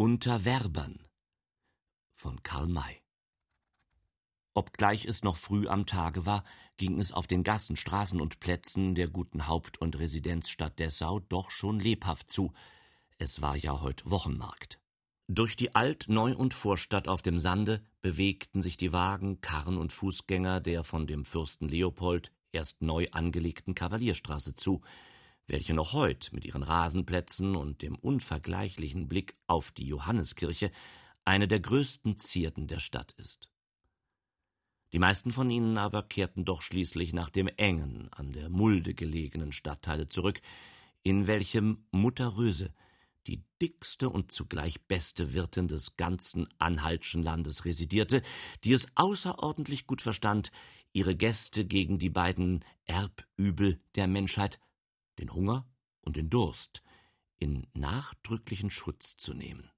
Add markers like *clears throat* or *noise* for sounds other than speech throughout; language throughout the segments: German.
Unter Werbern von Karl May Obgleich es noch früh am Tage war, ging es auf den Gassen, Straßen und Plätzen der guten Haupt- und Residenzstadt Dessau doch schon lebhaft zu. Es war ja heut Wochenmarkt. Durch die Alt-, Neu- und Vorstadt auf dem Sande bewegten sich die Wagen, Karren und Fußgänger der von dem Fürsten Leopold erst neu angelegten Kavalierstraße zu, welche noch heut mit ihren Rasenplätzen und dem unvergleichlichen Blick auf die Johanneskirche eine der größten Zierden der Stadt ist. Die meisten von ihnen aber kehrten doch schließlich nach dem engen, an der Mulde gelegenen Stadtteile zurück, in welchem Mutter Röse, die dickste und zugleich beste Wirtin des ganzen Anhaltschen Landes residierte, die es außerordentlich gut verstand, ihre Gäste gegen die beiden Erbübel der Menschheit, den Hunger und den Durst, in nachdrücklichen Schutz zu nehmen.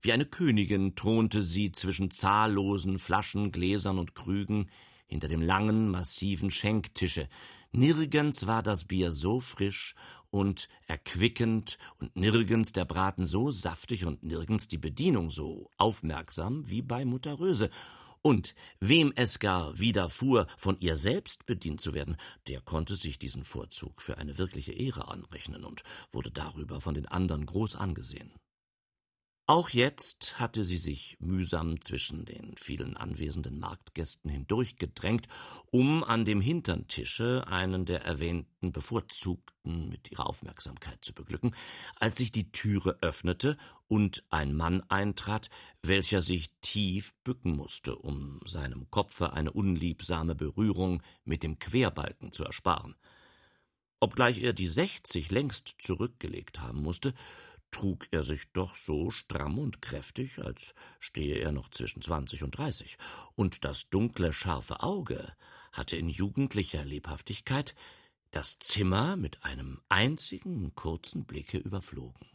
Wie eine Königin thronte sie zwischen zahllosen Flaschen, Gläsern und Krügen hinter dem langen, massiven Schenktische. Nirgends war das Bier so frisch und erquickend und nirgends der Braten so saftig und nirgends die Bedienung so aufmerksam wie bei Mutter Röse. Und wem es gar widerfuhr, von ihr selbst bedient zu werden, der konnte sich diesen Vorzug für eine wirkliche Ehre anrechnen und wurde darüber von den anderen groß angesehen. Auch jetzt hatte sie sich mühsam zwischen den vielen anwesenden Marktgästen hindurchgedrängt, um an dem hintern Tische einen der erwähnten Bevorzugten mit ihrer Aufmerksamkeit zu beglücken, als sich die Türe öffnete und ein Mann eintrat, welcher sich tief bücken musste, um seinem Kopfe eine unliebsame Berührung mit dem Querbalken zu ersparen. Obgleich er die sechzig längst zurückgelegt haben musste, trug er sich doch so stramm und kräftig, als stehe er noch zwischen zwanzig und dreißig, und das dunkle, scharfe Auge hatte in jugendlicher Lebhaftigkeit das Zimmer mit einem einzigen kurzen Blicke überflogen.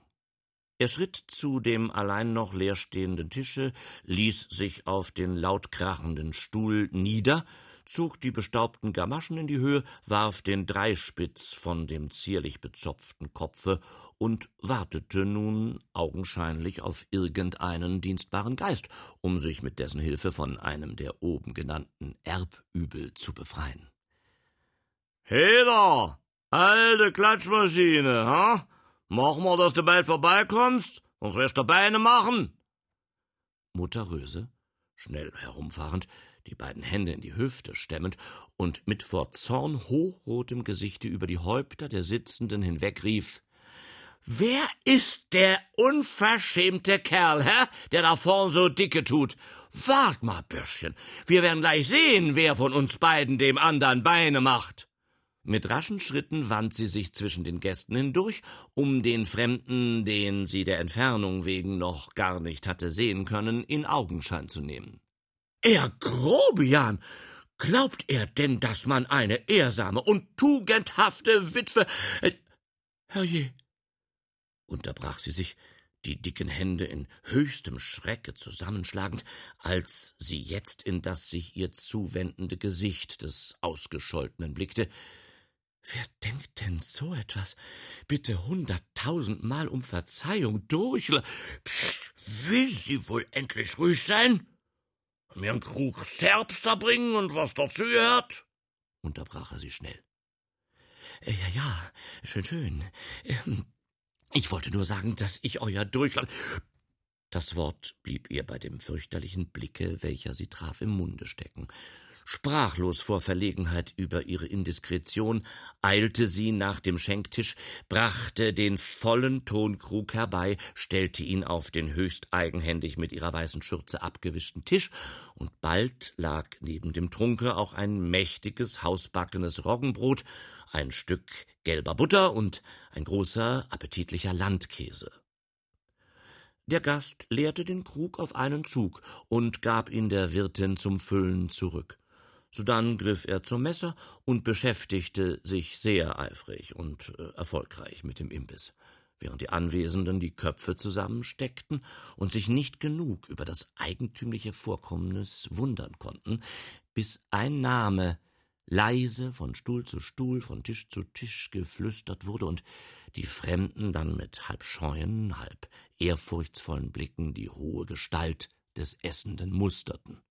Er schritt zu dem allein noch leerstehenden Tische, ließ sich auf den laut krachenden Stuhl nieder zog die bestaubten Gamaschen in die Höhe, warf den Dreispitz von dem zierlich bezopften Kopfe und wartete nun augenscheinlich auf irgendeinen dienstbaren Geist, um sich mit dessen Hilfe von einem der oben genannten Erbübel zu befreien. Heder, alte Klatschmaschine, ha? Mach mal, dass du bald vorbeikommst, sonst wirst du Beine machen. Mutter Röse, schnell herumfahrend, die beiden Hände in die Hüfte stemmend und mit vor Zorn hochrotem Gesichte über die Häupter der Sitzenden hinweg rief Wer ist der unverschämte Kerl, hä, der da vorn so dicke tut? Wart mal, Bürschchen, wir werden gleich sehen, wer von uns beiden dem andern Beine macht. Mit raschen Schritten wand sie sich zwischen den Gästen hindurch, um den Fremden, den sie der Entfernung wegen noch gar nicht hatte sehen können, in Augenschein zu nehmen. Er Grobian! Glaubt er denn, dass man eine ehrsame und tugendhafte Witwe. Äh, herrje! unterbrach sie sich, die dicken Hände in höchstem Schrecke zusammenschlagend, als sie jetzt in das sich ihr zuwendende Gesicht des Ausgescholtenen blickte. Wer denkt denn so etwas? Bitte hunderttausendmal um Verzeihung durch. Psst, will sie wohl endlich ruhig sein? Mir einen Krug Zerbster bringen und was dazu gehört? unterbrach er sie schnell. Äh, ja, ja, schön, schön. Ähm, ich wollte nur sagen, dass ich euer Durchland. Das Wort blieb ihr bei dem fürchterlichen Blicke, welcher sie traf, im Munde stecken. Sprachlos vor Verlegenheit über ihre Indiskretion eilte sie nach dem Schenktisch, brachte den vollen Tonkrug herbei, stellte ihn auf den höchst eigenhändig mit ihrer weißen Schürze abgewischten Tisch, und bald lag neben dem Trunke auch ein mächtiges, hausbackenes Roggenbrot, ein Stück gelber Butter und ein großer, appetitlicher Landkäse. Der Gast leerte den Krug auf einen Zug und gab ihn der Wirtin zum Füllen zurück. Sodann griff er zum Messer und beschäftigte sich sehr eifrig und äh, erfolgreich mit dem Imbiss, während die Anwesenden die Köpfe zusammensteckten und sich nicht genug über das eigentümliche Vorkommnis wundern konnten, bis ein Name leise von Stuhl zu Stuhl, von Tisch zu Tisch geflüstert wurde und die Fremden dann mit halb scheuen, halb ehrfurchtsvollen Blicken die hohe Gestalt des Essenden musterten.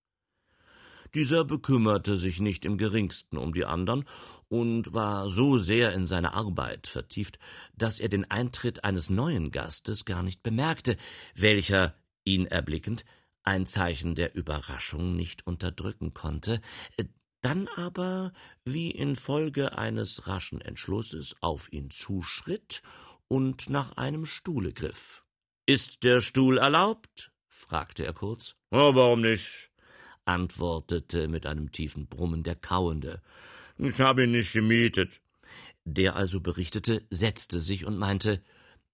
Dieser bekümmerte sich nicht im geringsten um die andern und war so sehr in seine Arbeit vertieft, dass er den Eintritt eines neuen Gastes gar nicht bemerkte, welcher, ihn erblickend, ein Zeichen der Überraschung nicht unterdrücken konnte, dann aber, wie infolge eines raschen Entschlusses, auf ihn zuschritt und nach einem Stuhle griff. Ist der Stuhl erlaubt? fragte er kurz. Ja, warum nicht? Antwortete mit einem tiefen Brummen der Kauende. Ich habe ihn nicht gemietet. Der also berichtete, setzte sich und meinte,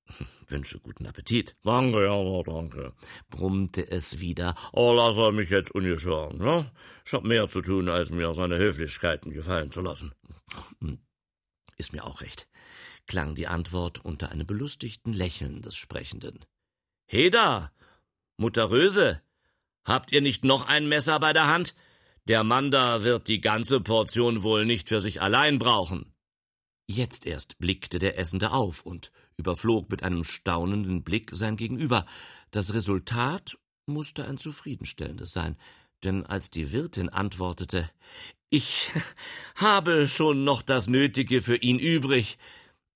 *laughs* Wünsche guten Appetit. Danke, ja, danke, brummte es wieder. Oh, lass er mich jetzt ungeschoren, ne? Ich hab mehr zu tun, als mir seine Höflichkeiten gefallen zu lassen. Hm, ist mir auch recht, klang die Antwort unter einem belustigten Lächeln des Sprechenden. Heda, Mutter Röse, habt ihr nicht noch ein Messer bei der Hand? Der Mann da wird die ganze Portion wohl nicht für sich allein brauchen. Jetzt erst blickte der Essende auf und überflog mit einem staunenden Blick sein Gegenüber. Das Resultat musste ein zufriedenstellendes sein, denn als die Wirtin antwortete Ich *laughs* habe schon noch das Nötige für ihn übrig,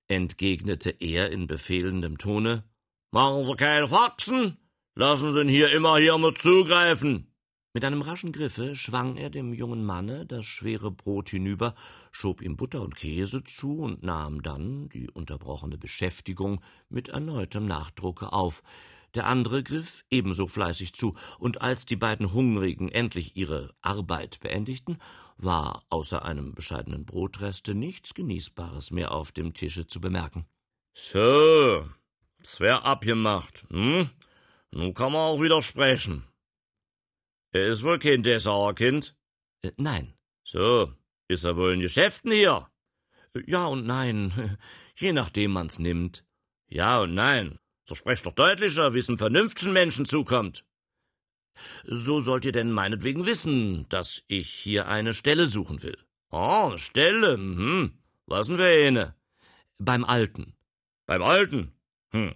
entgegnete er in befehlendem Tone Machen Sie keine Faxen, lassen Sie ihn hier immer hier mit zugreifen. Mit einem raschen Griffe schwang er dem jungen Manne das schwere Brot hinüber, schob ihm Butter und Käse zu und nahm dann die unterbrochene Beschäftigung mit erneutem Nachdrucke auf. Der andere griff ebenso fleißig zu, und als die beiden Hungrigen endlich ihre Arbeit beendigten, war außer einem bescheidenen Brotreste nichts Genießbares mehr auf dem Tische zu bemerken. So, es wär abgemacht, hm? Nun kann man auch wieder sprechen. Er ist wohl kein Dessauer Kind? Äh, nein. So, ist er wohl in Geschäften hier? Ja und nein, *laughs* je nachdem man's nimmt. Ja und nein. So sprecht doch deutlicher, wie's einem vernünftigen Menschen zukommt. So sollt ihr denn meinetwegen wissen, dass ich hier eine Stelle suchen will. Oh, eine Stelle, hm. Was denn für eine? Beim Alten. Beim Alten? Hm.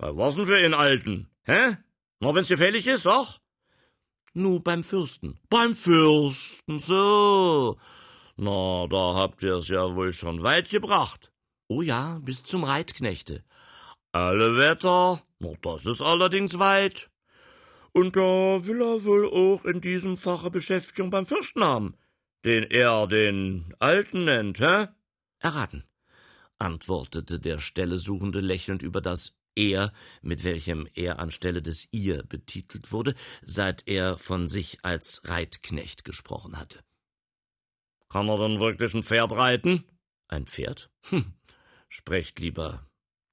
Bei was denn für einen Alten? Hä? Na, wenn's gefällig ist, ach? Nu, beim Fürsten. Beim Fürsten, so. Na, da habt ihr's ja wohl schon weit gebracht. Oh ja, bis zum Reitknechte. Alle Wetter, na, das ist allerdings weit. Und da will er wohl auch in diesem Fache Beschäftigung beim Fürsten haben, den er den Alten nennt, hä? Erraten, antwortete der Stellesuchende lächelnd über das er, mit welchem er anstelle des ihr betitelt wurde, seit er von sich als Reitknecht gesprochen hatte. Kann er denn wirklich ein Pferd reiten? Ein Pferd? Hm, sprecht lieber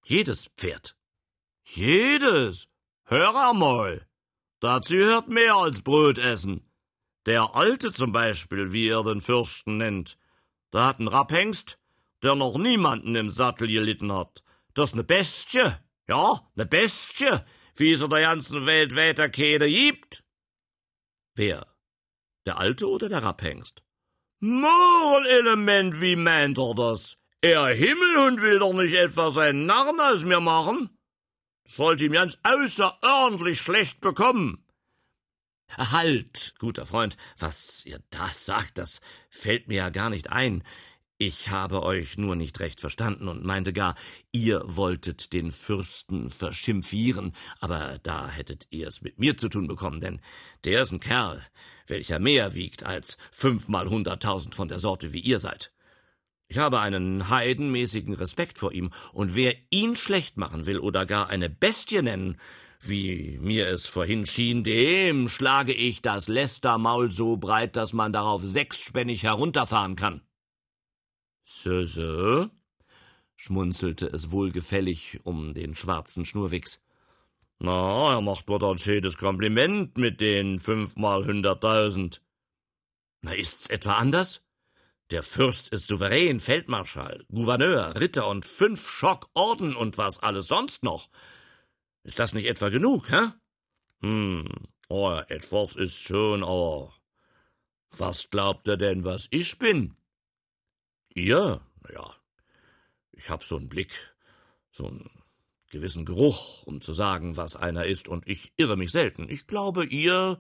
jedes Pferd. Jedes? Hör einmal. Dazu hört mehr als Brot essen. Der Alte zum Beispiel, wie er den Fürsten nennt, der hat einen Rapphengst, der noch niemanden im Sattel gelitten hat. Das ist ne Bestie. Ja, ne Bestie, wie es in der ganzen Welt weiter keine gibt. Wer? Der Alte oder der Rapphengst? Nur ein Element, wie meint er das? Er Himmelhund will doch nicht etwa seinen Narren aus mir machen. sollte ihm ganz außerordentlich schlecht bekommen. Halt, guter Freund, was ihr da sagt, das fällt mir ja gar nicht ein. Ich habe euch nur nicht recht verstanden und meinte gar, ihr wolltet den Fürsten verschimpfieren, aber da hättet ihr es mit mir zu tun bekommen, denn der ist ein Kerl, welcher mehr wiegt als fünfmal hunderttausend von der Sorte, wie ihr seid. Ich habe einen heidenmäßigen Respekt vor ihm, und wer ihn schlecht machen will oder gar eine Bestie nennen, wie mir es vorhin schien, dem schlage ich das Lästermaul so breit, dass man darauf sechsspännig herunterfahren kann. So, schmunzelte es wohlgefällig um den schwarzen Schnurwichs. Na, er macht mir ein schönes Kompliment mit den fünfmal hunderttausend. Na, ist's etwa anders? Der Fürst ist Souverän, Feldmarschall, Gouverneur, Ritter und fünf Schockorden und was alles sonst noch. Ist das nicht etwa genug, hä? Hm, oh, etwas ist schon, aber was glaubt er denn, was ich bin? Ihr? Ja, ich hab so'n Blick, so'n gewissen Geruch, um zu sagen, was einer ist, und ich irre mich selten. Ich glaube, ihr,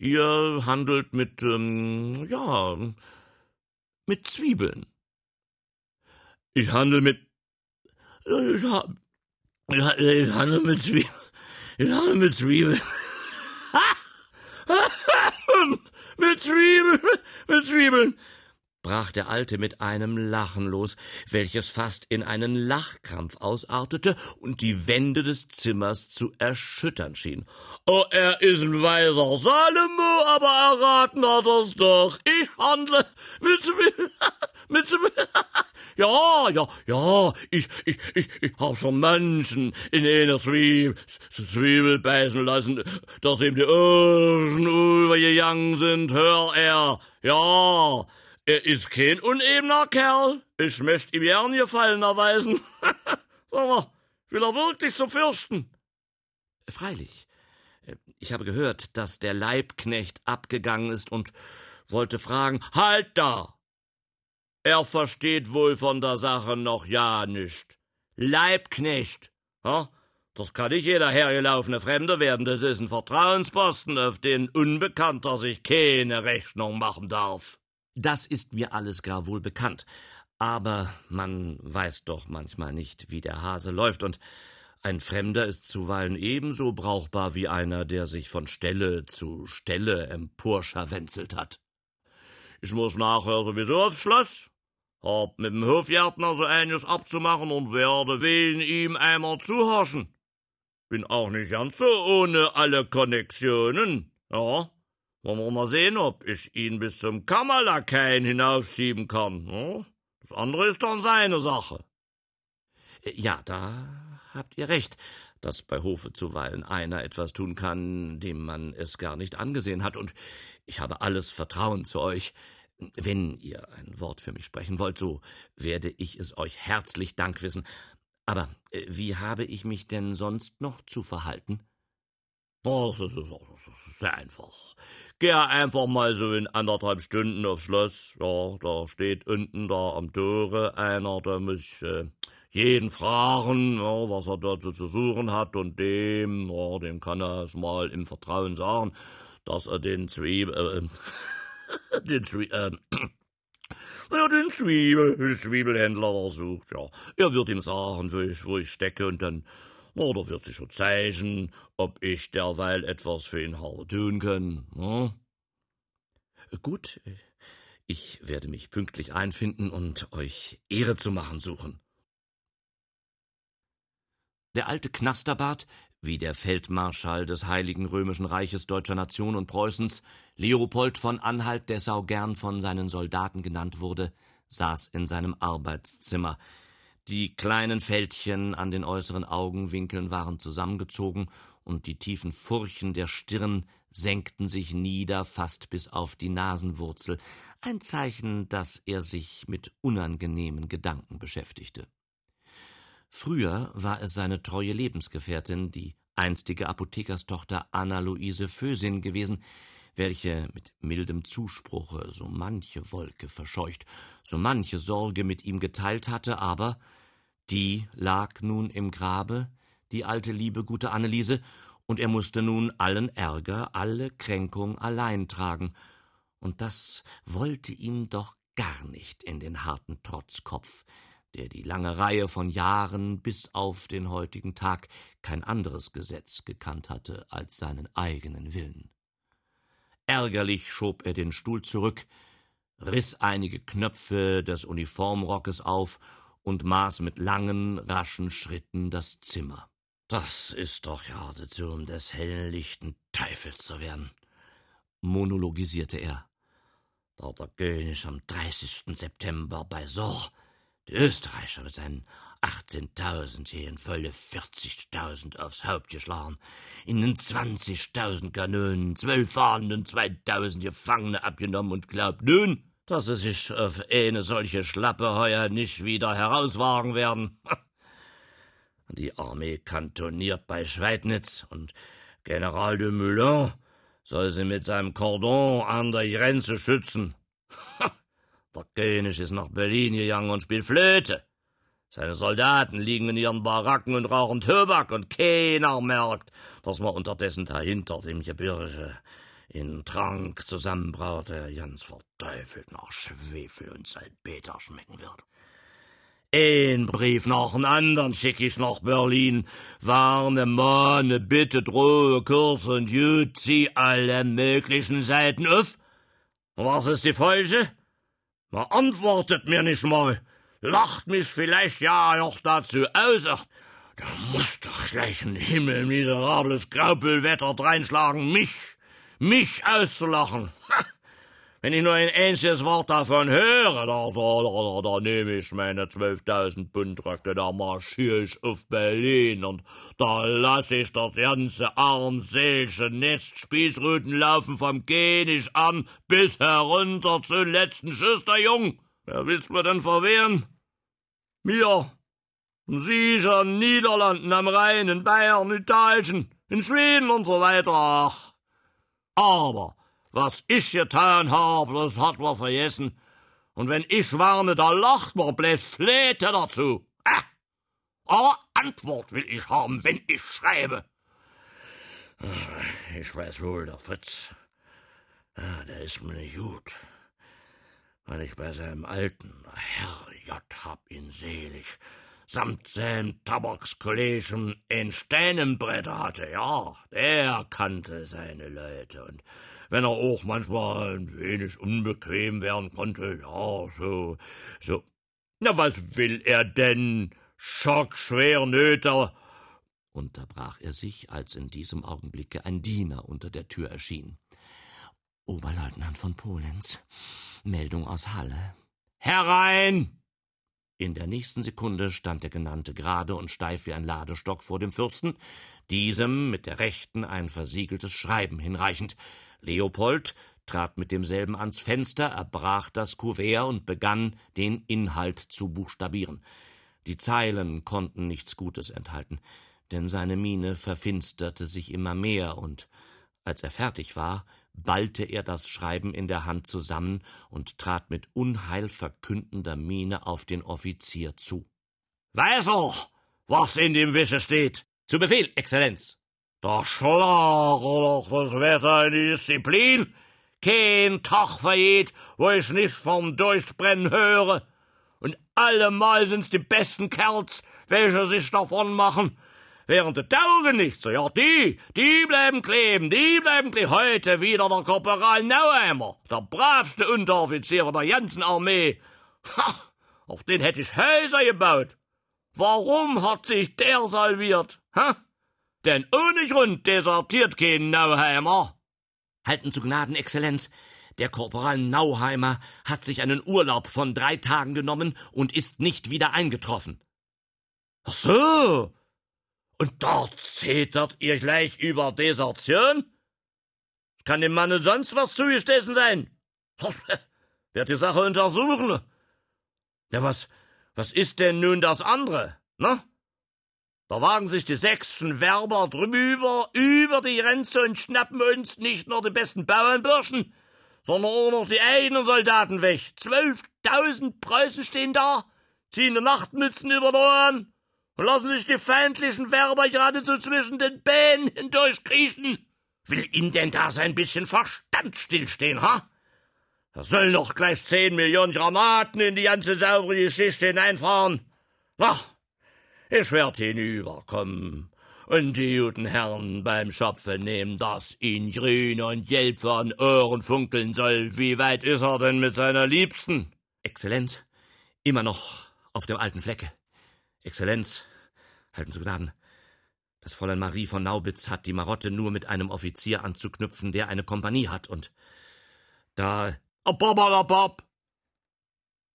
ihr handelt mit, ähm, ja, mit Zwiebeln. Ich handle mit, ich, ha, ich handle mit Zwiebeln, ich handle mit Zwiebeln. *laughs* mit Zwiebeln, mit Zwiebeln brach der Alte mit einem Lachen los, welches fast in einen Lachkrampf ausartete und die Wände des Zimmers zu erschüttern schien. Oh, er ist ein weiser Salomo, aber erraten hat er's doch. Ich handle mit Zwiebeln, *laughs* mit Zwiebeln. *laughs* Ja, ja, ja, ich, ich, ich, ich hab schon Menschen in einer Zwiebel, Zwiebel beißen lassen, dass ihm die Ohren übergegangen sind, hör er. Ja, er ist kein unebener Kerl. Ich möchte ihm gern Gefallen erweisen. *laughs* Sag mal, will er wirklich so fürchten? Freilich. Ich habe gehört, dass der Leibknecht abgegangen ist und wollte fragen, halt da! Er versteht wohl von der Sache noch ja nicht. Leibknecht, ha? Das kann nicht jeder hergelaufene Fremde werden, das ist ein Vertrauensposten, auf den Unbekannter sich keine Rechnung machen darf. Das ist mir alles gar wohl bekannt. Aber man weiß doch manchmal nicht, wie der Hase läuft, und ein Fremder ist zuweilen ebenso brauchbar wie einer, der sich von Stelle zu Stelle emporscharwenzelt hat. Ich muss nachher sowieso aufs Schloss, hab mit dem Hofgärtner so einiges abzumachen und werde wegen ihm einmal zuhorchen. Bin auch nicht ganz so ohne alle Konnexionen, ja. Wollen wir mal sehen, ob ich ihn bis zum Kammerlakaien hinaufschieben kann. Hm? Das andere ist dann seine Sache. Äh, ja, da habt ihr recht, dass bei Hofe zuweilen einer etwas tun kann, dem man es gar nicht angesehen hat, und ich habe alles Vertrauen zu euch. Wenn ihr ein Wort für mich sprechen wollt, so werde ich es euch herzlich Dank wissen. Aber äh, wie habe ich mich denn sonst noch zu verhalten? Das ist, das ist sehr einfach. Geh einfach mal so in anderthalb Stunden aufs Schloss. Ja, da steht unten da am Tore einer, der muss äh, jeden fragen, ja, was er dazu zu suchen hat und dem, ja, dem kann er es mal im Vertrauen sagen, dass er den Zwiebel, äh, *laughs* den Zwiebel, äh, *clears throat* ja, den Zwiebel, den Zwiebelhändler sucht, ja. Er wird ihm sagen, wo ich, wo ich stecke und dann oder wird sich schon zeigen, ob ich derweil etwas für ihn habe tun kann. Ne? Gut, ich werde mich pünktlich einfinden und euch Ehre zu machen suchen. Der alte Knasterbart, wie der Feldmarschall des Heiligen Römischen Reiches Deutscher Nation und Preußens, Leopold von Anhalt-Dessau gern von seinen Soldaten genannt wurde, saß in seinem Arbeitszimmer, die kleinen Fältchen an den äußeren Augenwinkeln waren zusammengezogen, und die tiefen Furchen der Stirn senkten sich nieder fast bis auf die Nasenwurzel, ein Zeichen, dass er sich mit unangenehmen Gedanken beschäftigte. Früher war es seine treue Lebensgefährtin, die einstige Apothekerstochter Anna Luise Fösin gewesen, welche mit mildem Zuspruche so manche Wolke verscheucht, so manche Sorge mit ihm geteilt hatte, aber die lag nun im Grabe, die alte liebe gute Anneliese, und er musste nun allen Ärger, alle Kränkung allein tragen, und das wollte ihm doch gar nicht in den harten Trotzkopf, der die lange Reihe von Jahren bis auf den heutigen Tag kein anderes Gesetz gekannt hatte als seinen eigenen Willen. Ärgerlich schob er den Stuhl zurück, riß einige Knöpfe des Uniformrockes auf und maß mit langen, raschen Schritten das Zimmer. Das ist doch geradezu, um des helllichten Teufels zu werden, monologisierte er. Da der König am 30. September bei Sor, die Österreicher mit seinen 18.000 hier in volle 40.000 aufs Haupt geschlagen, ihnen 20.000 Kanonen, zwölf Fahnen und 2.000 Gefangene abgenommen und glaubt nun, dass sie sich auf eine solche Schlappe heuer nicht wieder herauswagen werden. *laughs* Die Armee kantoniert bei Schweidnitz und General de Moulin soll sie mit seinem Cordon an der Grenze schützen. *laughs* Der König ist nach Berlin gegangen und spielt Flöte. Seine Soldaten liegen in ihren Baracken und rauchen Tobak und keiner merkt, dass man unterdessen dahinter dem Gebirge in Trank zusammenbraut, der ganz verteufelt nach Schwefel und Salpeter schmecken wird. Ein Brief nach dem anderen schick ich nach Berlin. Warne, Mahne, Bitte, Drohe, Kurs und Jut, zieh alle möglichen Seiten auf. Was ist die Folge? Man antwortet mir nicht mal. Lacht mich vielleicht ja noch dazu aus. Ach, da muss doch gleich ein Himmel miserables Graupelwetter dreinschlagen, mich, mich auszulachen. Wenn ich nur ein einziges Wort davon höre, da, da, da, da nehme ich meine zwölftausend Pundröcke, da marschiere ich auf Berlin und da lasse ich das ganze armselige Nest Spießruten laufen vom König an bis herunter zum letzten Schüsterjung. Wer will's mir denn verwehren? Mir. Sicher in Niederlanden am Rhein, in Bayern, Italien, in Schweden und so weiter. Ach. Aber was ich getan hab, das hat man vergessen. Und wenn ich warne, da lacht man bloß Flete dazu. Ah, aber Antwort will ich haben, wenn ich schreibe. Ah, ich weiß wohl, der Fritz, ah, der ist mir nicht gut. Weil ich bei seinem alten, Herrgott hab ihn selig, samt seinem Tabakskollegen ein Steinenbrett hatte, ja, der kannte seine Leute und wenn er auch manchmal ein wenig unbequem werden konnte, ja, so, so. Na, was will er denn? Schockschwer Nöter. unterbrach er sich, als in diesem Augenblicke ein Diener unter der Tür erschien. Oberleutnant von Polenz. Meldung aus Halle. Herein! In der nächsten Sekunde stand der Genannte gerade und steif wie ein Ladestock vor dem Fürsten, diesem mit der rechten ein versiegeltes Schreiben hinreichend. Leopold trat mit demselben ans Fenster, erbrach das Kuvert und begann, den Inhalt zu buchstabieren. Die Zeilen konnten nichts Gutes enthalten, denn seine Miene verfinsterte sich immer mehr, und als er fertig war, ballte er das Schreiben in der Hand zusammen und trat mit unheilverkündender Miene auf den Offizier zu. Weiß er, was in dem Wische steht? Zu Befehl, Exzellenz. Da schlage doch das Wetter in die Disziplin. Kein Tag vergeht, wo ich nicht vom Durchbrennen höre. Und allemal sind's die besten Kerls, welche sich davon machen. Während die Taugenichtse, ja die, die bleiben kleben, die bleiben kleben. Heute wieder der Korporal Nauheimer, der bravste Unteroffizier der ganzen Armee. Ha, auf den hätte ich Häuser gebaut. Warum hat sich der salviert? Ha? denn ohne Grund desertiert kein Nauheimer. Halten zu Gnaden, Exzellenz. Der Korporal Nauheimer hat sich einen Urlaub von drei Tagen genommen und ist nicht wieder eingetroffen. Ach so. Und dort zetert ihr gleich über Desertion? Kann dem Manne sonst was zugestessen sein? *laughs* Werd die Sache untersuchen. Ja, was, was ist denn nun das andere, ne? Da wagen sich die sächsischen Werber drüber, über die Grenze und schnappen uns nicht nur die besten Bauernburschen, sondern auch noch die eigenen Soldaten weg. Zwölftausend Preußen stehen da, ziehen die Nachtmützen über die Ohren und lassen sich die feindlichen Werber geradezu zwischen den Beinen hindurchkriechen. Will ihm denn da sein bisschen Verstand stillstehen, ha? Da sollen doch gleich zehn Millionen Granaten in die ganze saubere Geschichte hineinfahren. Na, ich werd hinüberkommen und die guten Herren beim Schopfe nehmen, dass ihn grün und gelb von Ohren funkeln soll. Wie weit ist er denn mit seiner Liebsten? Exzellenz, immer noch auf dem alten Flecke. Exzellenz, halten zu Gnaden. Das Fräulein Marie von Naubitz hat die Marotte nur mit einem Offizier anzuknüpfen, der eine Kompanie hat, und da. Bob,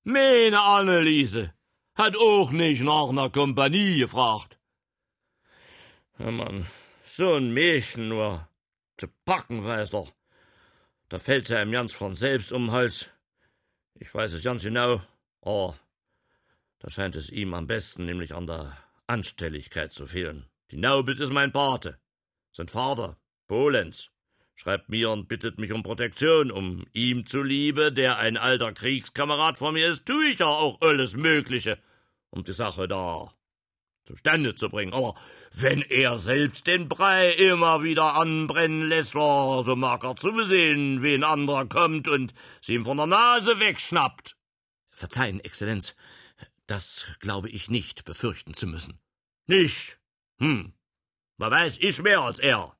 Meine Anneliese, hat auch nicht nach ner Kompanie gefragt. Ja, Mann, so ein Mädchen nur zu packen weiß er. Da fällt's ja ihm ganz von selbst um den Hals. Ich weiß es ganz genau, aber da scheint es ihm am besten nämlich an der Anstelligkeit zu fehlen. Die Naubitz ist mein Pate, sein Vater, Polenz. schreibt mir und bittet mich um Protektion. Um ihm zuliebe, der ein alter Kriegskamerad von mir ist, tue ich ja auch alles Mögliche, um die Sache da zustande zu bringen. Aber wenn er selbst den Brei immer wieder anbrennen lässt, oh, so mag er zusehen, wie ein anderer kommt und sie ihm von der Nase wegschnappt. Verzeihen, Exzellenz, das glaube ich nicht befürchten zu müssen. Nicht? Hm. Da weiß ich mehr als er.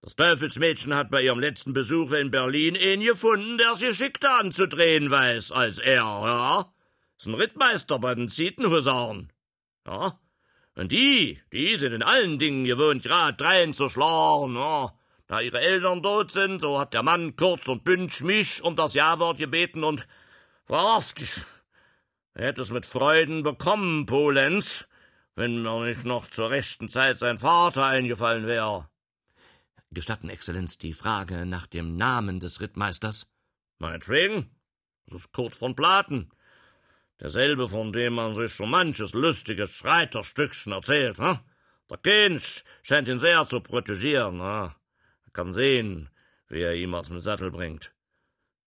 Das Teufelsmädchen hat bei ihrem letzten Besuch in Berlin ihn gefunden, der sich geschickter anzudrehen weiß als er, ja? Ist ein Rittmeister bei den Zietenhusaren. Ja? Und die, die sind in allen Dingen gewohnt, grad drein zu schlagen, ja? Da ihre Eltern tot sind, so hat der Mann kurz und bünsch mich um das Ja-Wort gebeten und wahrhaftig, er hätte es mit Freuden bekommen, Polenz, wenn mir nicht noch zur rechten Zeit sein Vater eingefallen wäre. Gestatten, Exzellenz, die Frage nach dem Namen des Rittmeisters? Meinetwegen. Das ist Kurt von Platen. Derselbe, von dem man sich so manches lustiges Reiterstückchen erzählt, ne? Der König scheint ihn sehr zu protegieren, ne? Er kann sehen, wie er ihm aus dem Sattel bringt.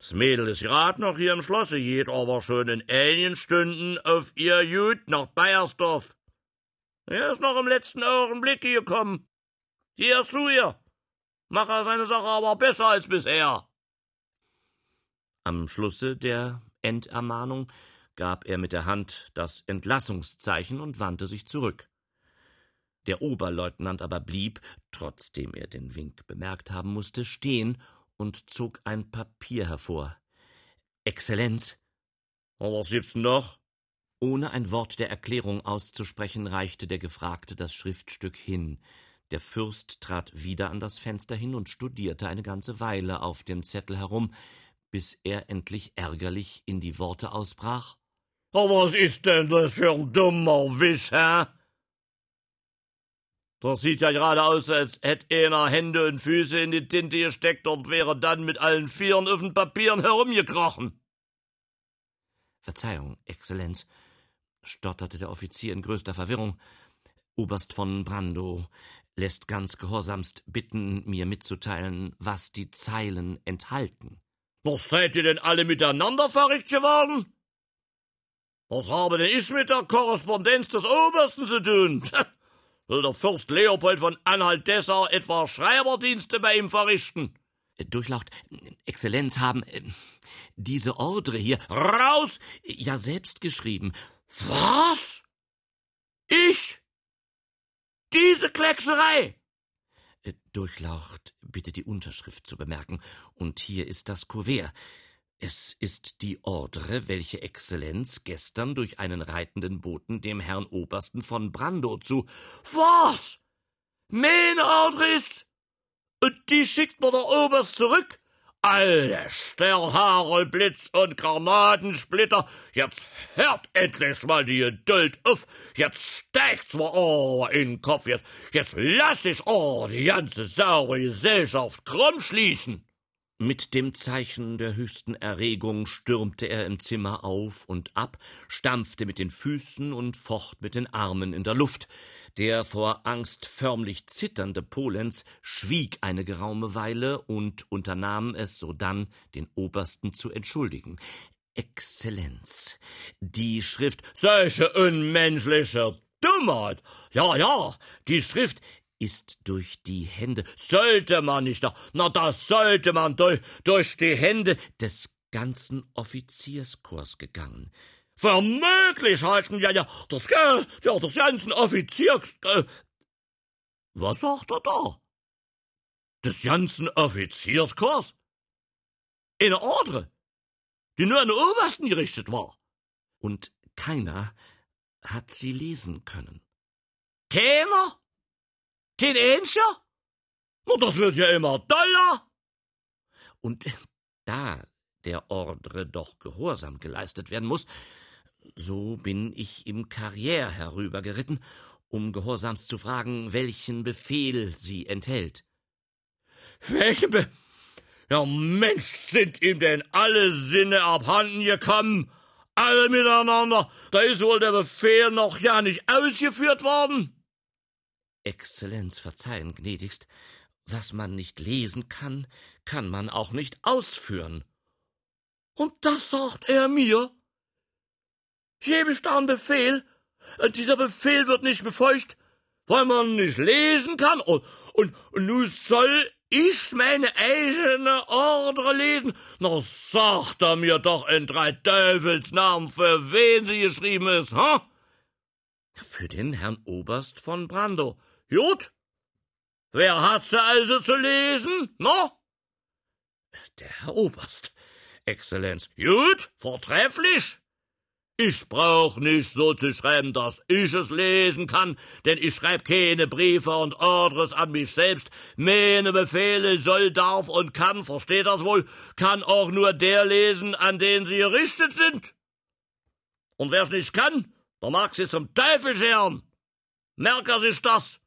Das Mädel ist grad noch hier im Schlosse, geht aber schon in einigen Stunden auf ihr Jut nach Bayersdorf. Er ist noch im letzten Augenblick gekommen. Hier zu ihr mache er seine Sache aber besser als bisher. Am Schlusse der Endermahnung gab er mit der Hand das Entlassungszeichen und wandte sich zurück. Der Oberleutnant aber blieb, trotzdem er den Wink bemerkt haben musste, stehen und zog ein Papier hervor. Exzellenz. Was gibt's denn noch? Ohne ein Wort der Erklärung auszusprechen, reichte der Gefragte das Schriftstück hin. Der Fürst trat wieder an das Fenster hin und studierte eine ganze Weile auf dem Zettel herum, bis er endlich ärgerlich in die Worte ausbrach. Oh, was ist denn das für ein dummer Wisch, hä? Das sieht ja gerade aus, als hätte einer Hände und Füße in die Tinte gesteckt und wäre dann mit allen Vieren auf den Papieren herumgekrochen. Verzeihung, Exzellenz, stotterte der Offizier in größter Verwirrung. Oberst von Brando, lässt ganz gehorsamst bitten, mir mitzuteilen, was die Zeilen enthalten. Was seid ihr denn alle miteinander verrückt geworden? Was habe denn ich mit der Korrespondenz des Obersten zu tun? *laughs* Will der Fürst Leopold von Anhalt-Dessau etwa Schreiberdienste bei ihm verrichten? Äh, Durchlaucht, Exzellenz haben äh, diese Ordre hier raus, ja selbst geschrieben. Was? Ich? Diese Kleckserei! Äh, Durchlaucht, bitte die Unterschrift zu bemerken. Und hier ist das Kuvert. Es ist die Ordre, welche Exzellenz gestern durch einen reitenden Boten dem Herrn Obersten von Brando zu. Was? Meine Ordre ist? Und die schickt mir der Oberst zurück? Alle Sternhaare, Blitz und Granatensplitter, jetzt hört endlich mal die Geduld auf, jetzt steigt's mir oh in den Kopf, jetzt, jetzt lass ich oh die ganze saure Gesellschaft krumm schließen. Mit dem Zeichen der höchsten Erregung stürmte er im Zimmer auf und ab, stampfte mit den Füßen und focht mit den Armen in der Luft. Der vor Angst förmlich zitternde Polenz schwieg eine geraume Weile und unternahm es sodann, den Obersten zu entschuldigen. Exzellenz, die Schrift Solche unmenschliche Dummheit. Ja, ja, die Schrift ist durch die Hände. Sollte man nicht, na, das sollte man durch, durch die Hände des ganzen Offizierskorps gegangen. Vermöglich halten ja, ja, das, ja, das ganzen Offiziers, äh, was sagt er da? Des ganzen Offizierskorps? Eine Ordre, die nur an den Obersten gerichtet war. Und keiner hat sie lesen können. Keiner? Kein Ähncher? Na, das wird ja immer doller. Und da der Ordre doch Gehorsam geleistet werden muss, so bin ich im Karriere herübergeritten, um gehorsamst zu fragen, welchen Befehl sie enthält. Welchen Be Ja, Mensch, sind ihm denn alle Sinne abhanden gekommen? Alle miteinander? Da ist wohl der Befehl noch ja nicht ausgeführt worden? Exzellenz, verzeihen, gnädigst, Was man nicht lesen kann, kann man auch nicht ausführen. Und das sagt er mir? Ich da einen Befehl? Und dieser Befehl wird nicht befolgt, weil man nicht lesen kann. Und, und, und nun soll ich meine eigene Ordre lesen? Na, sagt er mir doch in drei Teufelsnamen, für wen sie geschrieben ist, ha? Für den Herrn Oberst von Brando. Gut. Wer hat sie also zu lesen, no? Der Herr Oberst, Exzellenz. Gut, vortrefflich. Ich brauch nicht so zu schreiben, dass ich es lesen kann, denn ich schreib keine Briefe und Ordres an mich selbst. Meine Befehle soll, darf und kann, versteht das wohl, kann auch nur der lesen, an den sie gerichtet sind. Und wer's nicht kann, der mag sie zum Teufel scheren. Merke sich das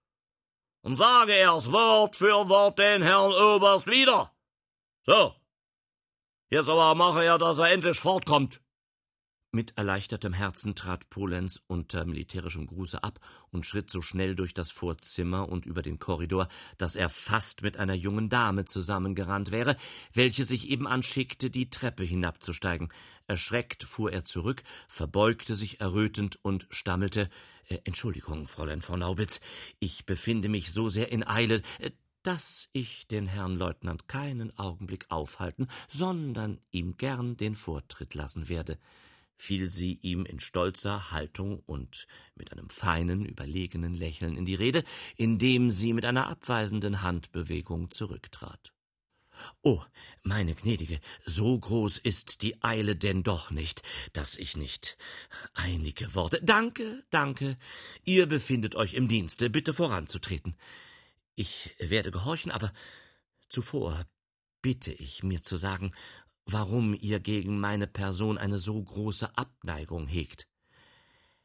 und sage er's Wort für Wort den Herrn Oberst wieder. So. Jetzt aber mache er, dass er endlich fortkommt. Mit erleichtertem Herzen trat Polenz unter militärischem Gruße ab und schritt so schnell durch das Vorzimmer und über den Korridor, dass er fast mit einer jungen Dame zusammengerannt wäre, welche sich eben anschickte, die Treppe hinabzusteigen. Erschreckt fuhr er zurück, verbeugte sich errötend und stammelte äh, Entschuldigung, Fräulein von Naubitz, ich befinde mich so sehr in Eile, äh, dass ich den Herrn Leutnant keinen Augenblick aufhalten, sondern ihm gern den Vortritt lassen werde fiel sie ihm in stolzer Haltung und mit einem feinen, überlegenen Lächeln in die Rede, indem sie mit einer abweisenden Handbewegung zurücktrat. Oh, meine gnädige, so groß ist die Eile denn doch nicht, dass ich nicht einige Worte. Danke, danke. Ihr befindet euch im Dienste, bitte voranzutreten. Ich werde gehorchen, aber zuvor bitte ich mir zu sagen, warum ihr gegen meine Person eine so große Abneigung hegt.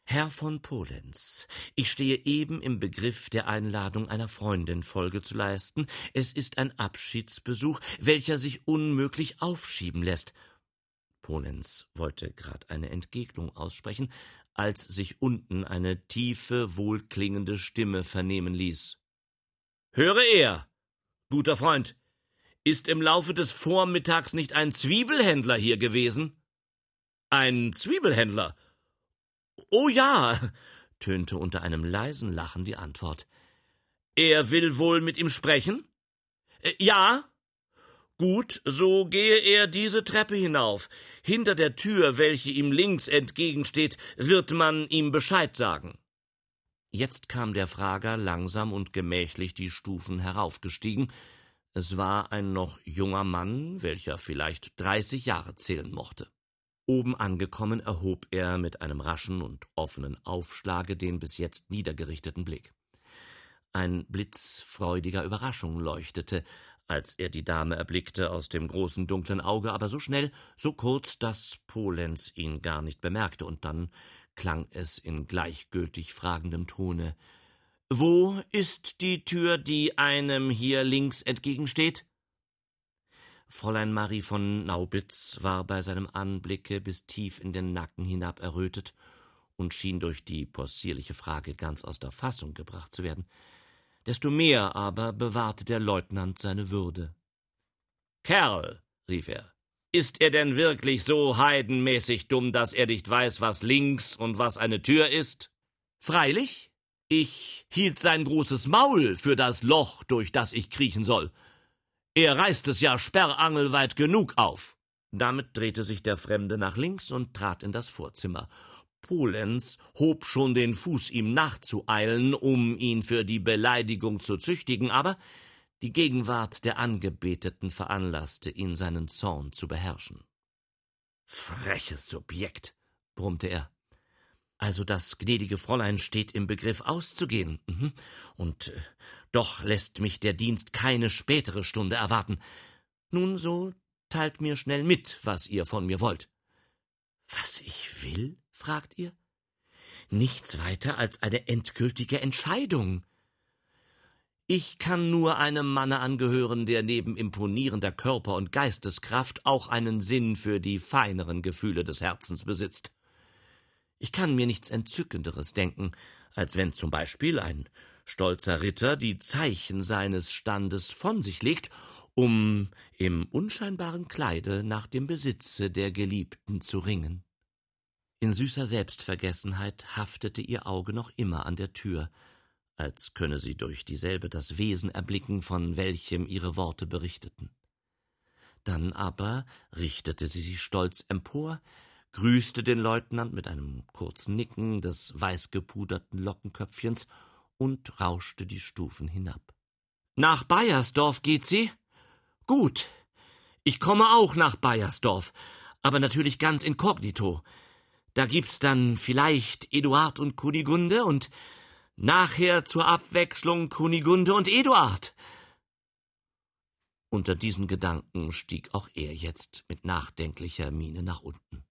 Herr von Polenz, ich stehe eben im Begriff, der Einladung einer Freundin Folge zu leisten. Es ist ein Abschiedsbesuch, welcher sich unmöglich aufschieben lässt. Polenz wollte grad eine Entgegnung aussprechen, als sich unten eine tiefe, wohlklingende Stimme vernehmen ließ. Höre er, guter Freund, ist im Laufe des Vormittags nicht ein Zwiebelhändler hier gewesen? Ein Zwiebelhändler? Oh ja, *laughs* tönte unter einem leisen Lachen die Antwort. Er will wohl mit ihm sprechen? Äh, ja. Gut, so gehe er diese Treppe hinauf. Hinter der Tür, welche ihm links entgegensteht, wird man ihm Bescheid sagen. Jetzt kam der Frager langsam und gemächlich die Stufen heraufgestiegen, es war ein noch junger Mann, welcher vielleicht dreißig Jahre zählen mochte. Oben angekommen erhob er mit einem raschen und offenen Aufschlage den bis jetzt niedergerichteten Blick. Ein Blitz freudiger Überraschung leuchtete, als er die Dame erblickte, aus dem großen dunklen Auge, aber so schnell, so kurz, dass Polenz ihn gar nicht bemerkte, und dann klang es in gleichgültig fragendem Tone wo ist die Tür, die einem hier links entgegensteht? Fräulein Marie von Naubitz war bei seinem Anblicke bis tief in den Nacken hinab errötet und schien durch die possierliche Frage ganz aus der Fassung gebracht zu werden. Desto mehr aber bewahrte der Leutnant seine Würde. Kerl, rief er, ist er denn wirklich so heidenmäßig dumm, dass er nicht weiß, was links und was eine Tür ist? Freilich, ich hielt sein großes Maul für das Loch, durch das ich kriechen soll. Er reißt es ja sperrangelweit genug auf. Damit drehte sich der Fremde nach links und trat in das Vorzimmer. Polenz hob schon den Fuß, ihm nachzueilen, um ihn für die Beleidigung zu züchtigen, aber die Gegenwart der Angebeteten veranlasste ihn, seinen Zorn zu beherrschen. Freches Subjekt, brummte er. Also das gnädige Fräulein steht im Begriff auszugehen. Mhm. Und äh, doch lässt mich der Dienst keine spätere Stunde erwarten. Nun, so teilt mir schnell mit, was ihr von mir wollt. Was ich will? fragt ihr. Nichts weiter als eine endgültige Entscheidung. Ich kann nur einem Manne angehören, der neben imponierender Körper und Geisteskraft auch einen Sinn für die feineren Gefühle des Herzens besitzt. Ich kann mir nichts Entzückenderes denken, als wenn zum Beispiel ein stolzer Ritter die Zeichen seines Standes von sich legt, um im unscheinbaren Kleide nach dem Besitze der Geliebten zu ringen. In süßer Selbstvergessenheit haftete ihr Auge noch immer an der Tür, als könne sie durch dieselbe das Wesen erblicken, von welchem ihre Worte berichteten. Dann aber richtete sie sich stolz empor, grüßte den Leutnant mit einem kurzen Nicken des weißgepuderten Lockenköpfchens und rauschte die Stufen hinab. Nach Bayersdorf geht sie? Gut. Ich komme auch nach Bayersdorf, aber natürlich ganz inkognito. Da gibt's dann vielleicht Eduard und Kunigunde und nachher zur Abwechslung Kunigunde und Eduard. Unter diesen Gedanken stieg auch er jetzt mit nachdenklicher Miene nach unten.